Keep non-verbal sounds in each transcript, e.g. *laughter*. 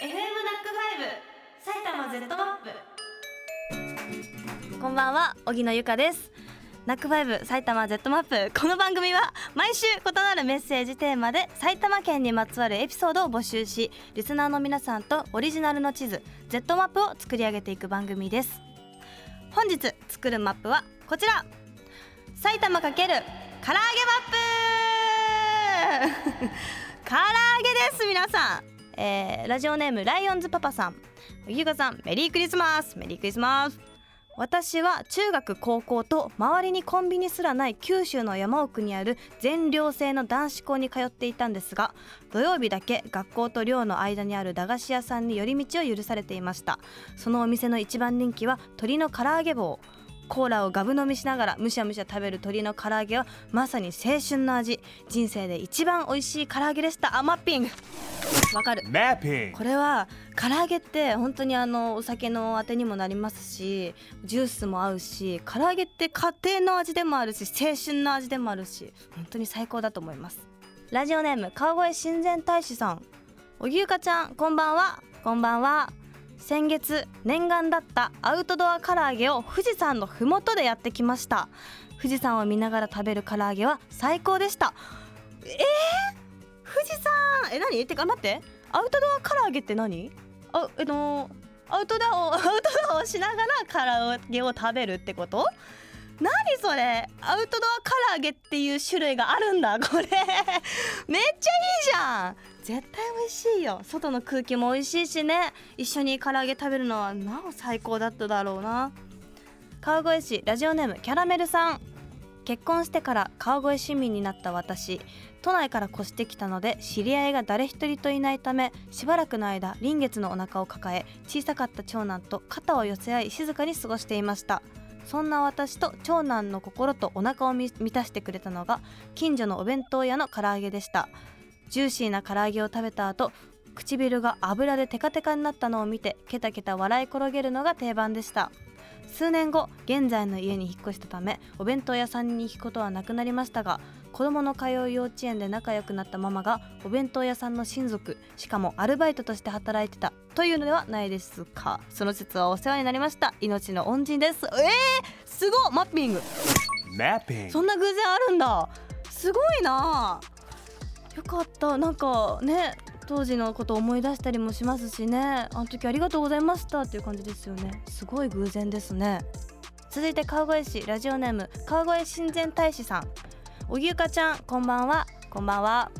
FM NACK5 埼玉 Z マップこんばんは荻野由香です。ナックファイブ埼玉 Z マップこの番組は毎週異なるメッセージテーマで埼玉県にまつわるエピソードを募集しリスナーの皆さんとオリジナルの地図 Z マップを作り上げていく番組です。本日作るマップはこちら。埼玉かける唐揚げマップ。*laughs* 唐揚げです皆さん、えー、ラジオネームライオンズパパさん。ゆうかさんメリークリスマス。メリークリスマス。私は中学高校と周りにコンビニすらない九州の山奥にある全寮制の男子校に通っていたんですが土曜日だけ学校と寮の間にある駄菓子屋さんに寄り道を許されていました。そのお店の一番人気は鶏の唐揚げ棒。コーラをガブ飲みしながらむしゃむしゃ食べる鶏の唐揚げはまさに青春の味。人生で一番美味しい唐揚げでした。あマッピング。わかる。これは唐揚げって本当にあのお酒のあてにもなりますしジュースも合うし唐揚げって家庭の味でもあるし青春の味でもあるし本当に最高だと思います。ラジオネーム川越親善大使さん。おぎゅうかちゃんこんばんは。こんばんは先月念願だったアウトドア唐揚げを富士山の麓でやってきました。富士山を見ながら食べる唐揚げは最高でした。えー、富士山え何？ってか待って。アウトドア唐揚げって何？あえのアウトドアを *laughs* アウトドアをしながら唐揚げを食べるってこと？何それ？アウトドア唐揚げっていう種類があるんだこれ。めっちゃいいじゃん。絶対美味しいよ。外の空気も美味しいしね。一緒に唐揚げ食べるのはなお最高だっただろうな。川越市ラジオネームキャラメルさん。結婚してから川越市民になった私。都内から越してきたので知り合いが誰一人といないためしばらくの間臨月のお腹を抱え小さかった長男と肩を寄せ合い静かに過ごしていました。そんな私と長男の心とお腹を満たしてくれたのが近所のお弁当屋の唐揚げでした。ジューシーな唐揚げを食べた後唇が油でテカテカになったのを見てケタケタ笑い転げるのが定番でした。数年後現在の家に引っ越したためお弁当屋さんに行くことはなくなりましたが子供の通う幼稚園で仲良くなったママがお弁当屋さんの親族しかもアルバイトとして働いてたというのではないですか。その説はお世話になりました。命の恩人です。えー、すごマッピング。そんな偶然あるんだ。すごいなよかった。なんかね当時のこと思い出したりもしますしね。あの時ありがとうございましたっていう感じですよね。すごい偶然ですね。続いて川越市ラジオネーム川越親善大使さん。おぎゆかちゃんこんばんは。こんばんは。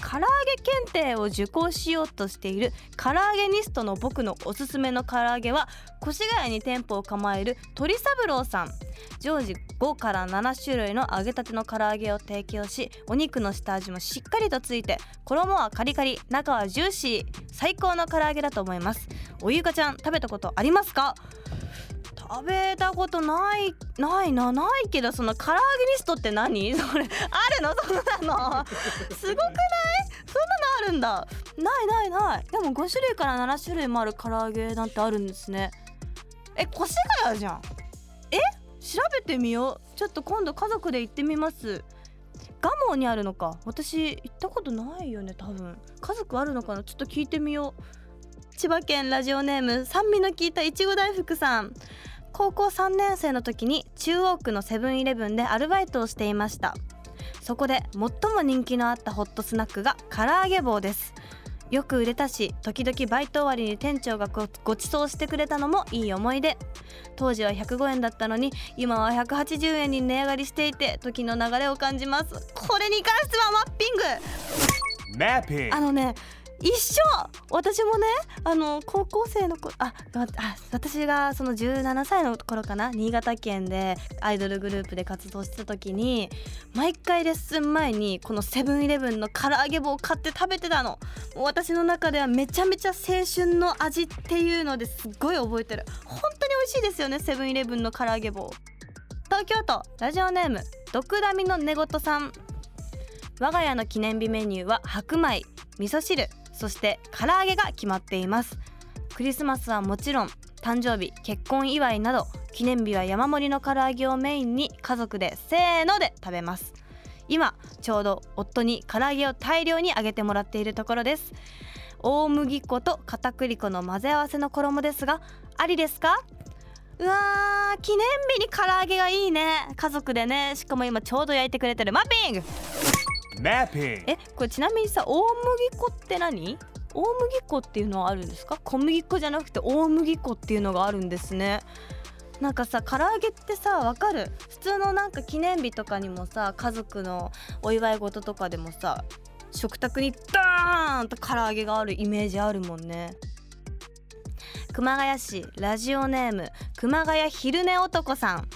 唐揚げ検定を受講しようとしている唐揚げニストの僕のおすすめの唐揚げは越谷に店舗を構える鳥三郎さん。常時5から7種類の揚げたての唐揚げを提供しお肉の下味もしっかりとついて衣はカリカリ中はジューシー最高の唐揚げだと思います。おゆかちゃん食べたことありますか？食べたことないないなないけどその唐揚げリストって何？*laughs* それあるの？そんなの？*laughs* すごくない？そんなのあるんだ。ないないない。でも5種類から7種類もある唐揚げなんてあるんですね。え越谷じゃん。え？調べてみよう。ちょっと今度家族で行ってみます。蒲生にあるのか。私行ったことないよね多分。家族あるのかな？ちょっと聞いてみよう。千葉県ラジオネーム酸味の効いたいちご大福さん。高校3年生の時に中央区のセブンイレブンでアルバイトをしていました。そこで最も人気のあったホットスナックが唐揚げ棒です。よく売れたし時々バイト終わりに店長がご馳走してくれたのもいい思い出。当時は105円だったのに今は180円に値上がりしていて時の流れを感じます。これに関してはマッピング。あのね一緒。私もねあの高校生の子ああ私がその17歳の頃かな新潟県でアイドルグループで活動してた時に毎回レッスン前にこのセブンイレブンの唐揚げ棒を買って食べてたの。私の中ではめちゃめちゃ青春の味っていうのですっごい覚えてる。本当に美味しいですよねセブンイレブンの唐揚げ棒。東京都ラジオネーム毒ダミの寝言さん。我が家の記念日メニューは白米味噌汁。そして唐揚げが決まっています。クリスマスはもちろん誕生日結婚祝いなど記念日は山盛りの唐揚げをメインに家族でせーので食べます。今ちょうど夫に唐揚げを大量に揚げてもらっているところです。大麦粉と片栗粉の混ぜ合わせの衣ですがありですか？うわー記念日に唐揚げがいいね。家族でね。しかも今ちょうど焼いてくれてるマッピング。えこれちなみにさ大麦粉って何？大麦粉っていうのはあるんですか？小麦粉じゃなくて大麦粉っていうのがあるんですね。なんかさ唐揚げってさわかる？普通のなんか記念日とかにもさ家族のお祝い事とかでもさ食卓にダーンと唐揚げがあるイメージあるもんね。熊谷市ラジオネーム熊谷昼寝男さん。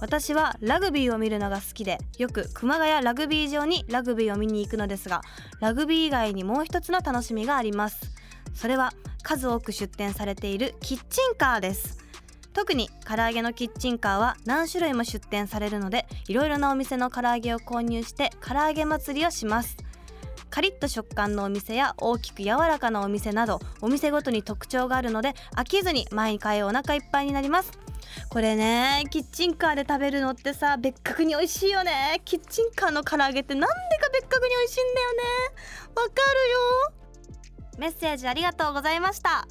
私はラグビーを見るのが好きでよく熊谷ラグビー場にラグビーを見に行くのですがラグビー以外にもう一つの楽しみがあります。それは数多く出店されているキッチンカーです。特に唐揚げのキッチンカーは何種類も出店されるのでいろいろなお店の唐揚げを購入して唐揚げ祭りをします。カリッと食感のお店や大きく柔らかなお店などお店ごとに特徴があるので飽きずに毎回お腹いっぱいになります。これねキッチンカーで食べるのってさ別格に美味しいよね。キッチンカーの唐揚げってなんでか別格に美味しいんだよね。わかるよ。メッセージありがとうございました。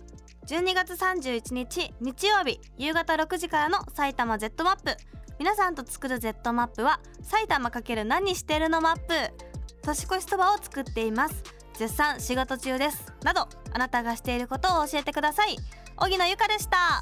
12月31日日曜日夕方6時からの埼玉 Z マップ。皆さんと作る Z マップは埼玉×何してるのマップ。年越しそばを作っています。絶賛仕事中です。などあなたがしていることを教えてください。荻野由香でした。